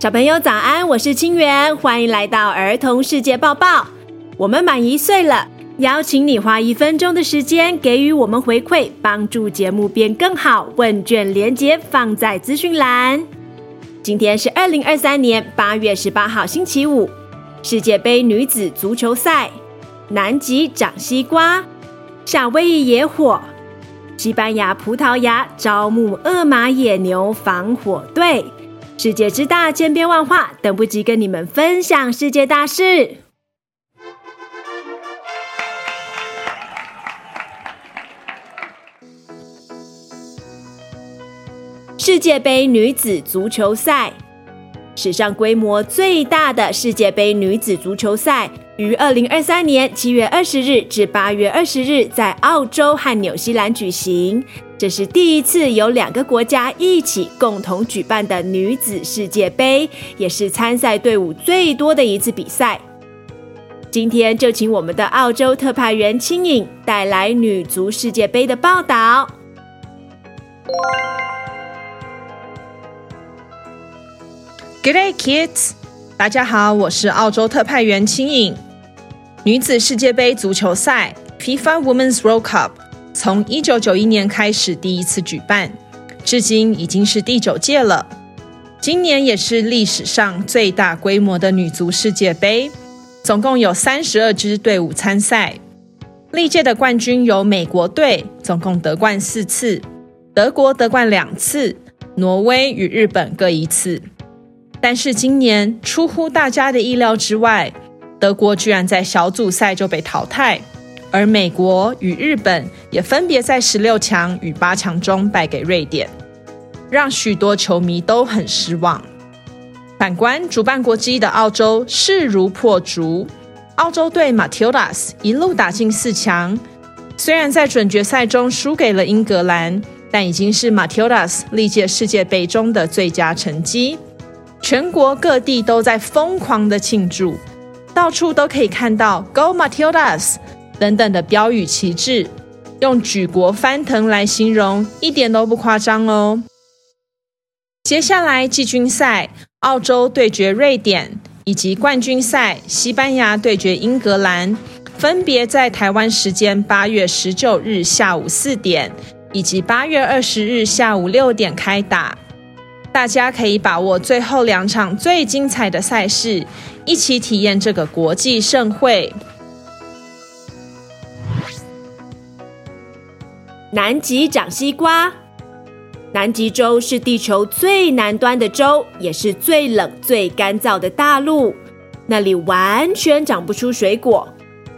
小朋友早安，我是清源，欢迎来到儿童世界报报。我们满一岁了，邀请你花一分钟的时间给予我们回馈，帮助节目变更好。问卷连接放在资讯栏。今天是二零二三年八月十八号，星期五。世界杯女子足球赛，南极长西瓜，夏威夷野火，西班牙、葡萄牙招募厄马野牛防火队。世界之大，千变万化，等不及跟你们分享世界大事。世界杯女子足球赛，史上规模最大的世界杯女子足球赛，于二零二三年七月二十日至八月二十日在澳洲和纽西兰举行。这是第一次有两个国家一起共同举办的女子世界杯，也是参赛队伍最多的一次比赛。今天就请我们的澳洲特派员青影带来女足世界杯的报道。Good day, kids！大家好，我是澳洲特派员青影。女子世界杯足球赛 （FIFA Women's World Cup）。从一九九一年开始第一次举办，至今已经是第九届了。今年也是历史上最大规模的女足世界杯，总共有三十二支队伍参赛。历届的冠军由美国队，总共得冠四次；德国得冠两次；挪威与日本各一次。但是今年出乎大家的意料之外，德国居然在小组赛就被淘汰。而美国与日本也分别在十六强与八强中败给瑞典，让许多球迷都很失望。反观主办国之一的澳洲势如破竹，澳洲队 Matildas 一路打进四强，虽然在准决赛中输给了英格兰，但已经是 Matildas 历届世界杯中的最佳成绩。全国各地都在疯狂的庆祝，到处都可以看到 Go Matildas。等等的标语旗帜，用举国翻腾来形容，一点都不夸张哦。接下来季军赛，澳洲对决瑞典，以及冠军赛，西班牙对决英格兰，分别在台湾时间八月十九日下午四点，以及八月二十日下午六点开打。大家可以把握最后两场最精彩的赛事，一起体验这个国际盛会。南极长西瓜。南极洲是地球最南端的洲，也是最冷、最干燥的大陆。那里完全长不出水果。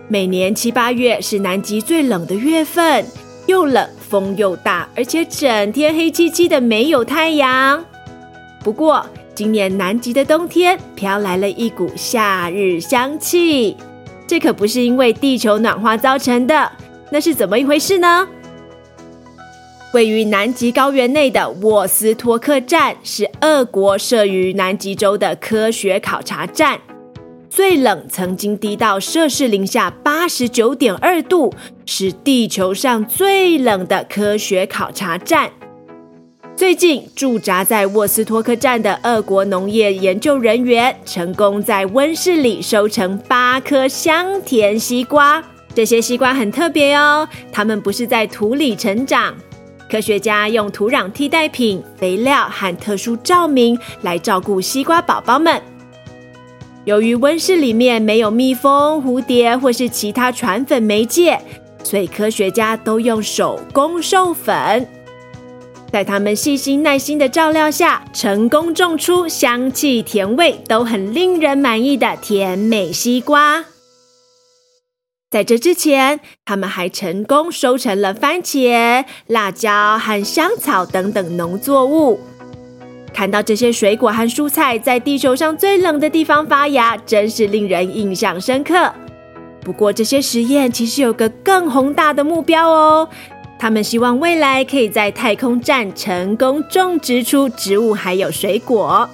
每年七八月是南极最冷的月份，又冷，风又大，而且整天黑漆漆的，没有太阳。不过，今年南极的冬天飘来了一股夏日香气，这可不是因为地球暖化造成的。那是怎么一回事呢？位于南极高原内的沃斯托克站是俄国设于南极洲的科学考察站，最冷曾经低到摄氏零下八十九点二度，是地球上最冷的科学考察站。最近驻扎在沃斯托克站的俄国农业研究人员成功在温室里收成八颗香甜西瓜，这些西瓜很特别哦，它们不是在土里成长。科学家用土壤替代品、肥料和特殊照明来照顾西瓜宝宝们。由于温室里面没有蜜蜂、蝴蝶或是其他传粉媒介，所以科学家都用手工授粉。在他们细心耐心的照料下，成功种出香气、甜味都很令人满意的甜美西瓜。在这之前，他们还成功收成了番茄、辣椒和香草等等农作物。看到这些水果和蔬菜在地球上最冷的地方发芽，真是令人印象深刻。不过，这些实验其实有个更宏大的目标哦。他们希望未来可以在太空站成功种植出植物还有水果。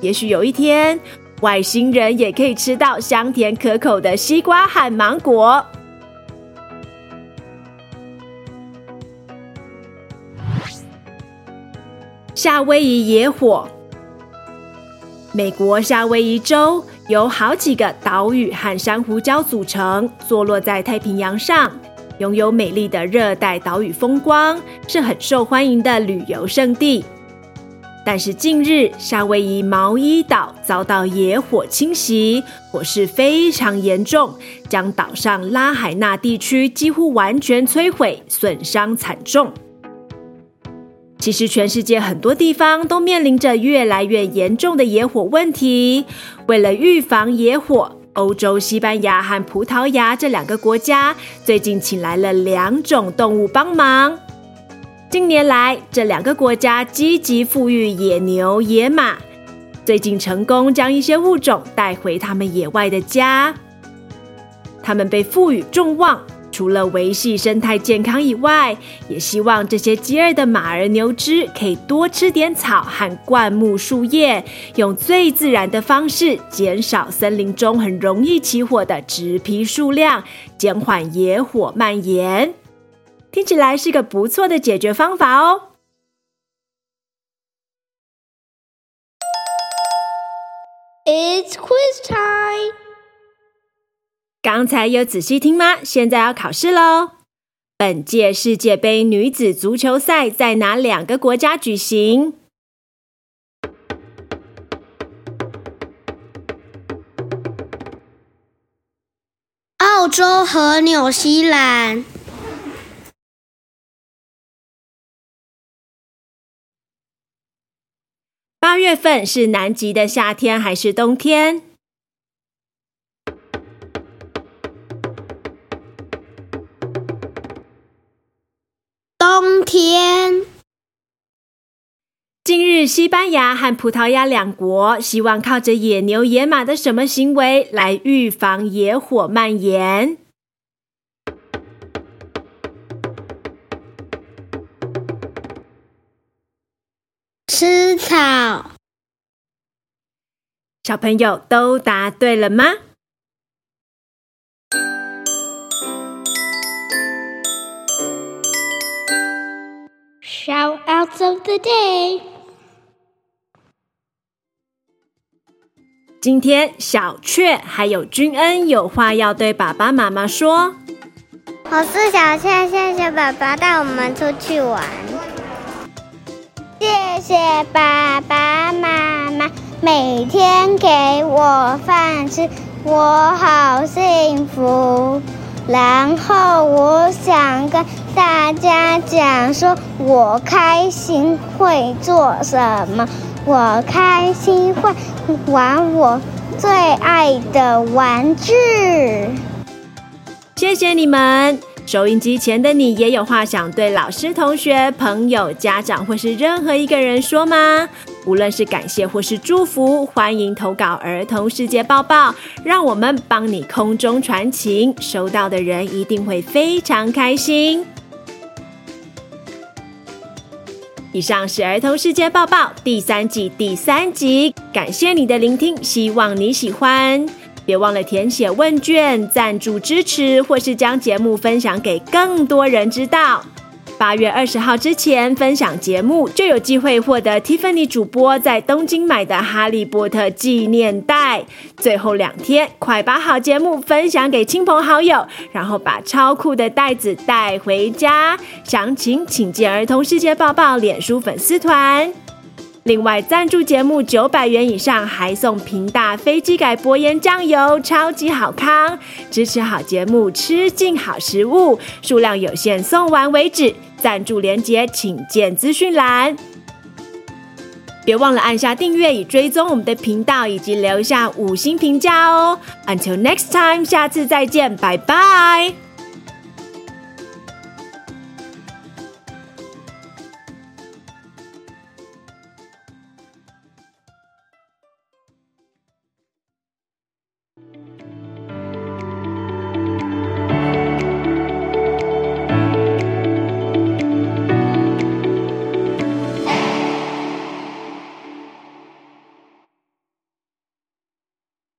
也许有一天，外星人也可以吃到香甜可口的西瓜和芒果。夏威夷野火，美国夏威夷州由好几个岛屿和珊瑚礁组成，坐落在太平洋上，拥有美丽的热带岛屿风光，是很受欢迎的旅游胜地。但是近日，夏威夷毛伊岛遭到野火侵袭，火势非常严重，将岛上拉海纳地区几乎完全摧毁，损伤惨重。其实，全世界很多地方都面临着越来越严重的野火问题。为了预防野火，欧洲西班牙和葡萄牙这两个国家最近请来了两种动物帮忙。近年来，这两个国家积极复育野牛、野马，最近成功将一些物种带回他们野外的家。他们被赋予众望，除了维系生态健康以外，也希望这些饥饿的马儿、牛只可以多吃点草和灌木树叶，用最自然的方式减少森林中很容易起火的植皮数量，减缓野火蔓延。听起来是个不错的解决方法哦。It's quiz time。刚才有仔细听吗？现在要考试喽。本届世界杯女子足球赛在哪两个国家举行？澳洲和纽西兰。八月份是南极的夏天还是冬天？冬天。近日，西班牙和葡萄牙两国希望靠着野牛、野马的什么行为来预防野火蔓延？吃草。小朋友都答对了吗？Shoutouts of the day。今天小雀还有君恩有话要对爸爸妈妈说。我是小雀，谢谢爸爸带我们出去玩。谢谢爸爸妈妈每天给我饭吃，我好幸福。然后我想跟大家讲说，我开心会做什么？我开心会玩我最爱的玩具。谢谢你们。收音机前的你也有话想对老师、同学、朋友、家长或是任何一个人说吗？无论是感谢或是祝福，欢迎投稿儿童世界报报，让我们帮你空中传情，收到的人一定会非常开心。以上是儿童世界报报第三季第三集，感谢你的聆听，希望你喜欢。别忘了填写问卷、赞助支持，或是将节目分享给更多人知道。八月二十号之前分享节目，就有机会获得 Tiffany 主播在东京买的《哈利波特》纪念袋。最后两天，快把好节目分享给亲朋好友，然后把超酷的袋子带回家。详情请见儿童世界报报脸书粉丝团。另外，赞助节目九百元以上还送平大飞机改薄盐酱油，超级好康！支持好节目，吃尽好食物，数量有限，送完为止。赞助连接请见资讯栏。别忘了按下订阅以追踪我们的频道，以及留下五星评价哦。Until next time，下次再见，拜拜。